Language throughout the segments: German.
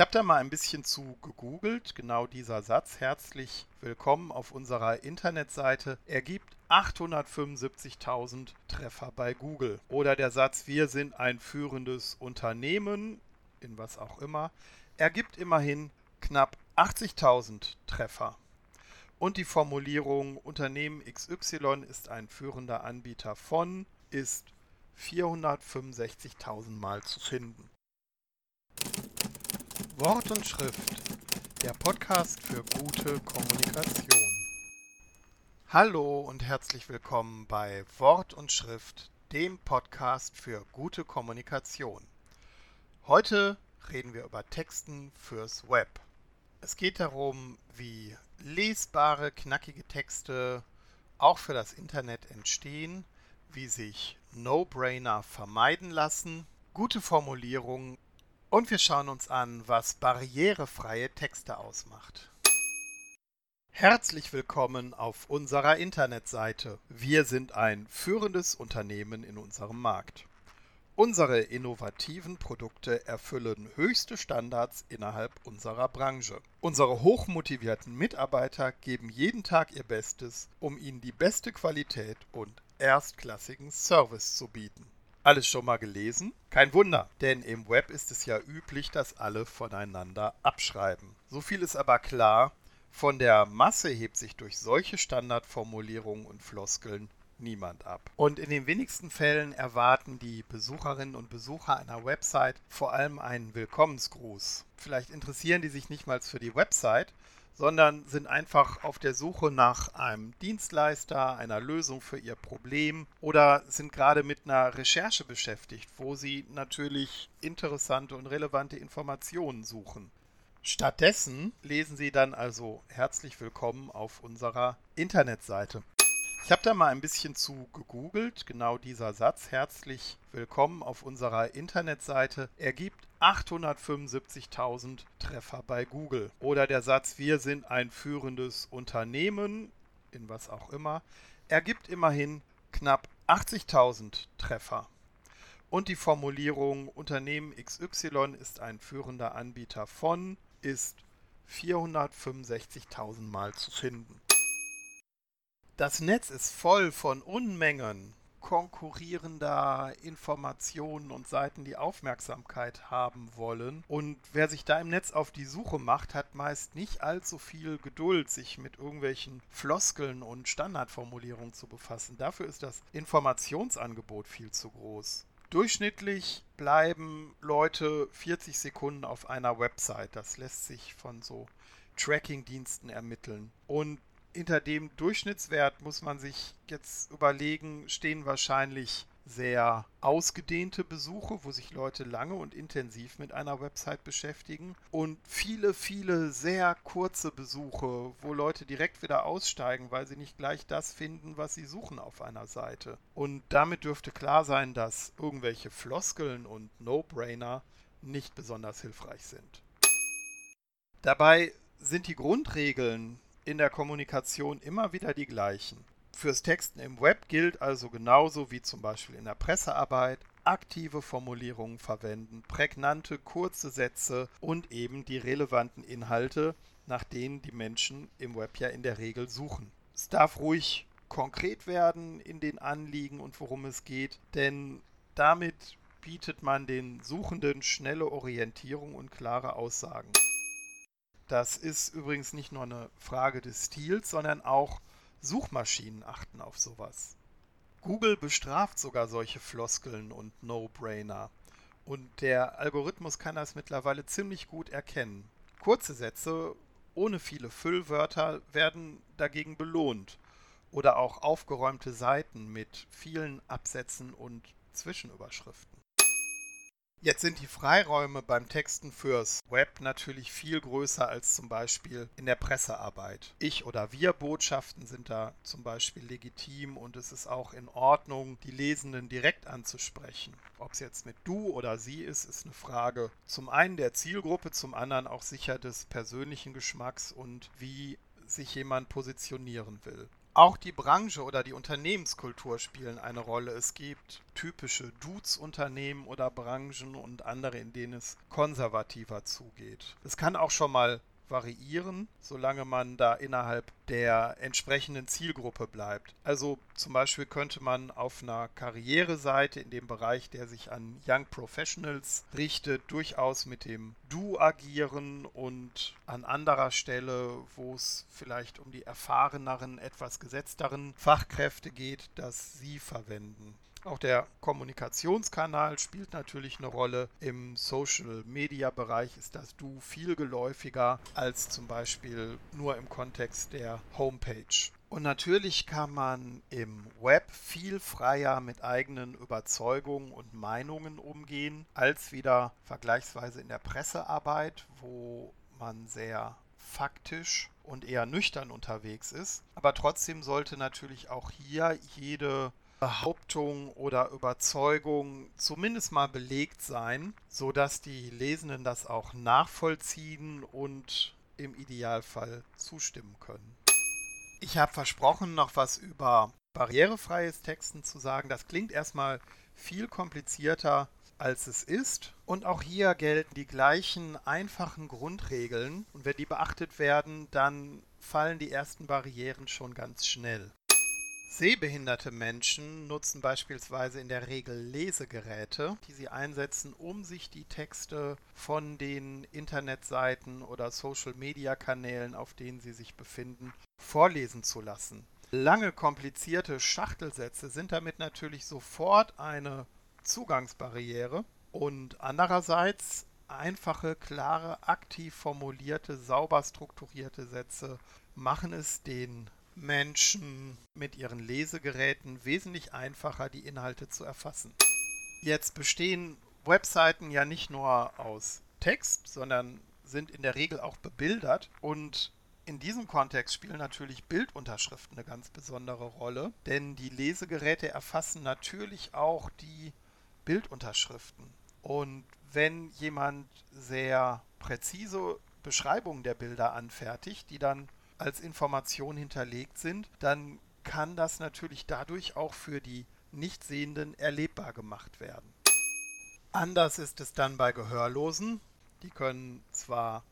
Ich habe da mal ein bisschen zu gegoogelt, genau dieser Satz. Herzlich willkommen auf unserer Internetseite ergibt 875.000 Treffer bei Google. Oder der Satz, wir sind ein führendes Unternehmen, in was auch immer, ergibt immerhin knapp 80.000 Treffer. Und die Formulierung Unternehmen XY ist ein führender Anbieter von ist 465.000 Mal zu finden. Wort und Schrift, der Podcast für gute Kommunikation. Hallo und herzlich willkommen bei Wort und Schrift, dem Podcast für gute Kommunikation. Heute reden wir über Texten fürs Web. Es geht darum, wie lesbare, knackige Texte auch für das Internet entstehen, wie sich No-Brainer vermeiden lassen, gute Formulierungen und wir schauen uns an, was barrierefreie Texte ausmacht. Herzlich willkommen auf unserer Internetseite. Wir sind ein führendes Unternehmen in unserem Markt. Unsere innovativen Produkte erfüllen höchste Standards innerhalb unserer Branche. Unsere hochmotivierten Mitarbeiter geben jeden Tag ihr Bestes, um Ihnen die beste Qualität und erstklassigen Service zu bieten. Alles schon mal gelesen? Kein Wunder, denn im Web ist es ja üblich, dass alle voneinander abschreiben. So viel ist aber klar, von der Masse hebt sich durch solche Standardformulierungen und Floskeln niemand ab. Und in den wenigsten Fällen erwarten die Besucherinnen und Besucher einer Website vor allem einen Willkommensgruß. Vielleicht interessieren die sich nicht mal für die Website, sondern sind einfach auf der Suche nach einem Dienstleister, einer Lösung für ihr Problem oder sind gerade mit einer Recherche beschäftigt, wo sie natürlich interessante und relevante Informationen suchen. Stattdessen lesen Sie dann also herzlich willkommen auf unserer Internetseite. Ich habe da mal ein bisschen zu gegoogelt. Genau dieser Satz, herzlich willkommen auf unserer Internetseite, ergibt 875.000 Treffer bei Google. Oder der Satz, wir sind ein führendes Unternehmen, in was auch immer, ergibt immerhin knapp 80.000 Treffer. Und die Formulierung Unternehmen XY ist ein führender Anbieter von ist 465.000 Mal zu finden. Das Netz ist voll von Unmengen konkurrierender Informationen und Seiten, die Aufmerksamkeit haben wollen. Und wer sich da im Netz auf die Suche macht, hat meist nicht allzu viel Geduld, sich mit irgendwelchen Floskeln und Standardformulierungen zu befassen. Dafür ist das Informationsangebot viel zu groß. Durchschnittlich bleiben Leute 40 Sekunden auf einer Website. Das lässt sich von so Tracking-Diensten ermitteln. Und hinter dem Durchschnittswert muss man sich jetzt überlegen, stehen wahrscheinlich sehr ausgedehnte Besuche, wo sich Leute lange und intensiv mit einer Website beschäftigen und viele, viele sehr kurze Besuche, wo Leute direkt wieder aussteigen, weil sie nicht gleich das finden, was sie suchen auf einer Seite. Und damit dürfte klar sein, dass irgendwelche Floskeln und No-Brainer nicht besonders hilfreich sind. Dabei sind die Grundregeln in der Kommunikation immer wieder die gleichen. Fürs Texten im Web gilt also genauso wie zum Beispiel in der Pressearbeit, aktive Formulierungen verwenden, prägnante, kurze Sätze und eben die relevanten Inhalte, nach denen die Menschen im Web ja in der Regel suchen. Es darf ruhig konkret werden in den Anliegen und worum es geht, denn damit bietet man den Suchenden schnelle Orientierung und klare Aussagen. Das ist übrigens nicht nur eine Frage des Stils, sondern auch Suchmaschinen achten auf sowas. Google bestraft sogar solche Floskeln und No-Brainer. Und der Algorithmus kann das mittlerweile ziemlich gut erkennen. Kurze Sätze ohne viele Füllwörter werden dagegen belohnt. Oder auch aufgeräumte Seiten mit vielen Absätzen und Zwischenüberschriften. Jetzt sind die Freiräume beim Texten fürs Web natürlich viel größer als zum Beispiel in der Pressearbeit. Ich oder wir Botschaften sind da zum Beispiel legitim und es ist auch in Ordnung, die Lesenden direkt anzusprechen. Ob es jetzt mit du oder sie ist, ist eine Frage zum einen der Zielgruppe, zum anderen auch sicher des persönlichen Geschmacks und wie sich jemand positionieren will. Auch die Branche oder die Unternehmenskultur spielen eine Rolle. Es gibt typische Dudes-Unternehmen oder Branchen und andere, in denen es konservativer zugeht. Es kann auch schon mal variieren, solange man da innerhalb der entsprechenden Zielgruppe bleibt. Also zum Beispiel könnte man auf einer Karriereseite in dem Bereich, der sich an Young Professionals richtet, durchaus mit dem Du agieren und an anderer Stelle, wo es vielleicht um die erfahreneren, etwas gesetzteren Fachkräfte geht, das Sie verwenden. Auch der Kommunikationskanal spielt natürlich eine Rolle. Im Social-Media-Bereich ist das Du viel geläufiger als zum Beispiel nur im Kontext der Homepage. Und natürlich kann man im Web viel freier mit eigenen Überzeugungen und Meinungen umgehen, als wieder vergleichsweise in der Pressearbeit, wo man sehr faktisch und eher nüchtern unterwegs ist. Aber trotzdem sollte natürlich auch hier jede Behauptung oder Überzeugung zumindest mal belegt sein, sodass die Lesenden das auch nachvollziehen und im Idealfall zustimmen können. Ich habe versprochen, noch was über barrierefreies Texten zu sagen. Das klingt erstmal viel komplizierter, als es ist. Und auch hier gelten die gleichen einfachen Grundregeln. Und wenn die beachtet werden, dann fallen die ersten Barrieren schon ganz schnell. Sehbehinderte Menschen nutzen beispielsweise in der Regel Lesegeräte, die sie einsetzen, um sich die Texte von den Internetseiten oder Social-Media-Kanälen, auf denen sie sich befinden, vorlesen zu lassen. Lange komplizierte Schachtelsätze sind damit natürlich sofort eine Zugangsbarriere und andererseits einfache, klare, aktiv formulierte, sauber strukturierte Sätze machen es den Menschen mit ihren Lesegeräten wesentlich einfacher, die Inhalte zu erfassen. Jetzt bestehen Webseiten ja nicht nur aus Text, sondern sind in der Regel auch bebildert und in diesem Kontext spielen natürlich Bildunterschriften eine ganz besondere Rolle, denn die Lesegeräte erfassen natürlich auch die Bildunterschriften. Und wenn jemand sehr präzise Beschreibungen der Bilder anfertigt, die dann als Information hinterlegt sind, dann kann das natürlich dadurch auch für die Nichtsehenden erlebbar gemacht werden. Anders ist es dann bei Gehörlosen. Die können zwar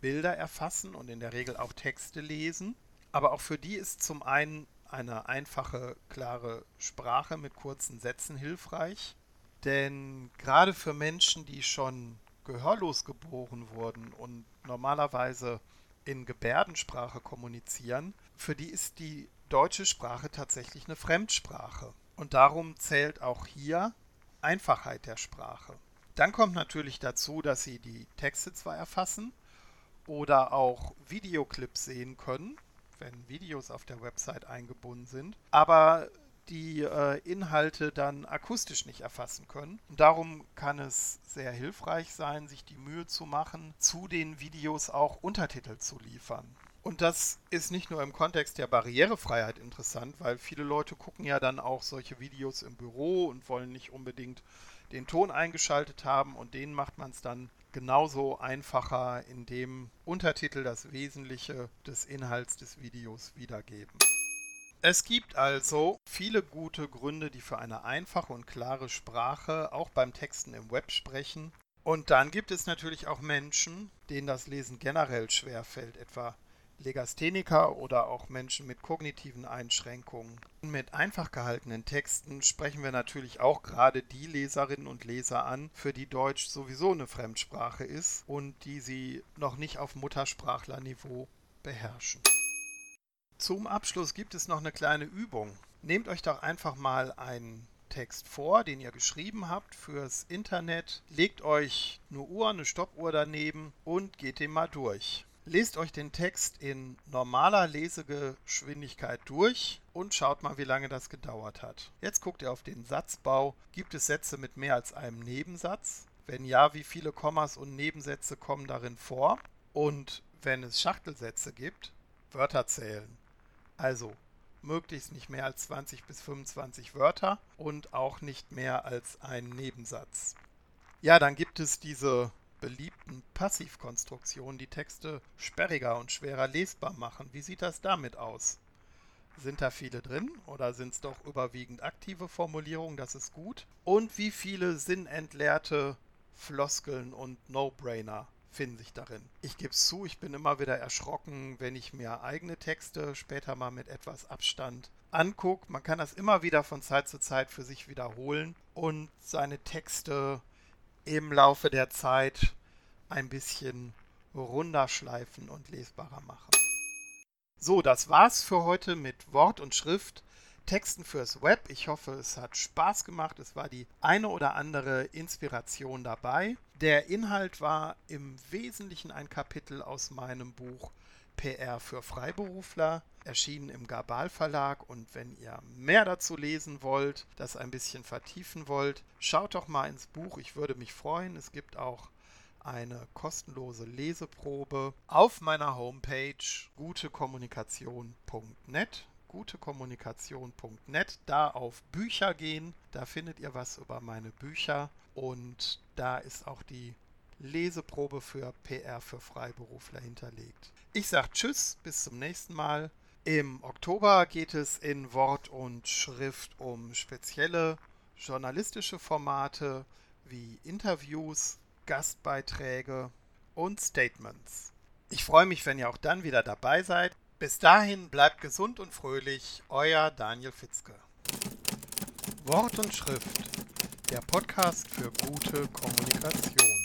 Bilder erfassen und in der Regel auch Texte lesen, aber auch für die ist zum einen eine einfache, klare Sprache mit kurzen Sätzen hilfreich. Denn gerade für Menschen, die schon gehörlos geboren wurden und normalerweise in Gebärdensprache kommunizieren, für die ist die deutsche Sprache tatsächlich eine Fremdsprache. Und darum zählt auch hier Einfachheit der Sprache. Dann kommt natürlich dazu, dass sie die Texte zwar erfassen oder auch Videoclips sehen können, wenn Videos auf der Website eingebunden sind, aber die äh, Inhalte dann akustisch nicht erfassen können. Und darum kann es sehr hilfreich sein, sich die Mühe zu machen, zu den Videos auch Untertitel zu liefern. Und das ist nicht nur im Kontext der Barrierefreiheit interessant, weil viele Leute gucken ja dann auch solche Videos im Büro und wollen nicht unbedingt den Ton eingeschaltet haben und denen macht man es dann genauso einfacher, indem Untertitel das Wesentliche des Inhalts des Videos wiedergeben. Es gibt also viele gute Gründe, die für eine einfache und klare Sprache auch beim Texten im Web sprechen. Und dann gibt es natürlich auch Menschen, denen das Lesen generell schwerfällt, etwa Legastheniker oder auch Menschen mit kognitiven Einschränkungen. Mit einfach gehaltenen Texten sprechen wir natürlich auch gerade die Leserinnen und Leser an, für die Deutsch sowieso eine Fremdsprache ist und die sie noch nicht auf Muttersprachlerniveau beherrschen. Zum Abschluss gibt es noch eine kleine Übung. Nehmt euch doch einfach mal einen Text vor, den ihr geschrieben habt fürs Internet. Legt euch eine Uhr, eine Stoppuhr daneben und geht den mal durch. Lest euch den Text in normaler Lesegeschwindigkeit durch und schaut mal, wie lange das gedauert hat. Jetzt guckt ihr auf den Satzbau. Gibt es Sätze mit mehr als einem Nebensatz? Wenn ja, wie viele Kommas und Nebensätze kommen darin vor? Und wenn es Schachtelsätze gibt, Wörter zählen. Also möglichst nicht mehr als 20 bis 25 Wörter und auch nicht mehr als ein Nebensatz. Ja, dann gibt es diese beliebten Passivkonstruktionen, die Texte sperriger und schwerer lesbar machen. Wie sieht das damit aus? Sind da viele drin oder sind es doch überwiegend aktive Formulierungen? Das ist gut. Und wie viele sinnentleerte Floskeln und No-Brainer finden sich darin? Ich gebe es zu, ich bin immer wieder erschrocken, wenn ich mir eigene Texte später mal mit etwas Abstand angucke. Man kann das immer wieder von Zeit zu Zeit für sich wiederholen und seine Texte im Laufe der Zeit ein bisschen runterschleifen und lesbarer machen. So, das war's für heute mit Wort und Schrift, Texten fürs Web. Ich hoffe, es hat Spaß gemacht. Es war die eine oder andere Inspiration dabei. Der Inhalt war im Wesentlichen ein Kapitel aus meinem Buch PR für Freiberufler, erschienen im Gabal Verlag. Und wenn ihr mehr dazu lesen wollt, das ein bisschen vertiefen wollt, schaut doch mal ins Buch. Ich würde mich freuen. Es gibt auch eine kostenlose Leseprobe auf meiner Homepage gutekommunikation.net gutekommunikation.net, da auf Bücher gehen, da findet ihr was über meine Bücher und da ist auch die Leseprobe für PR für Freiberufler hinterlegt. Ich sage Tschüss, bis zum nächsten Mal. Im Oktober geht es in Wort und Schrift um spezielle journalistische Formate wie Interviews, Gastbeiträge und Statements. Ich freue mich, wenn ihr auch dann wieder dabei seid. Bis dahin bleibt gesund und fröhlich, euer Daniel Fitzke. Wort und Schrift, der Podcast für gute Kommunikation.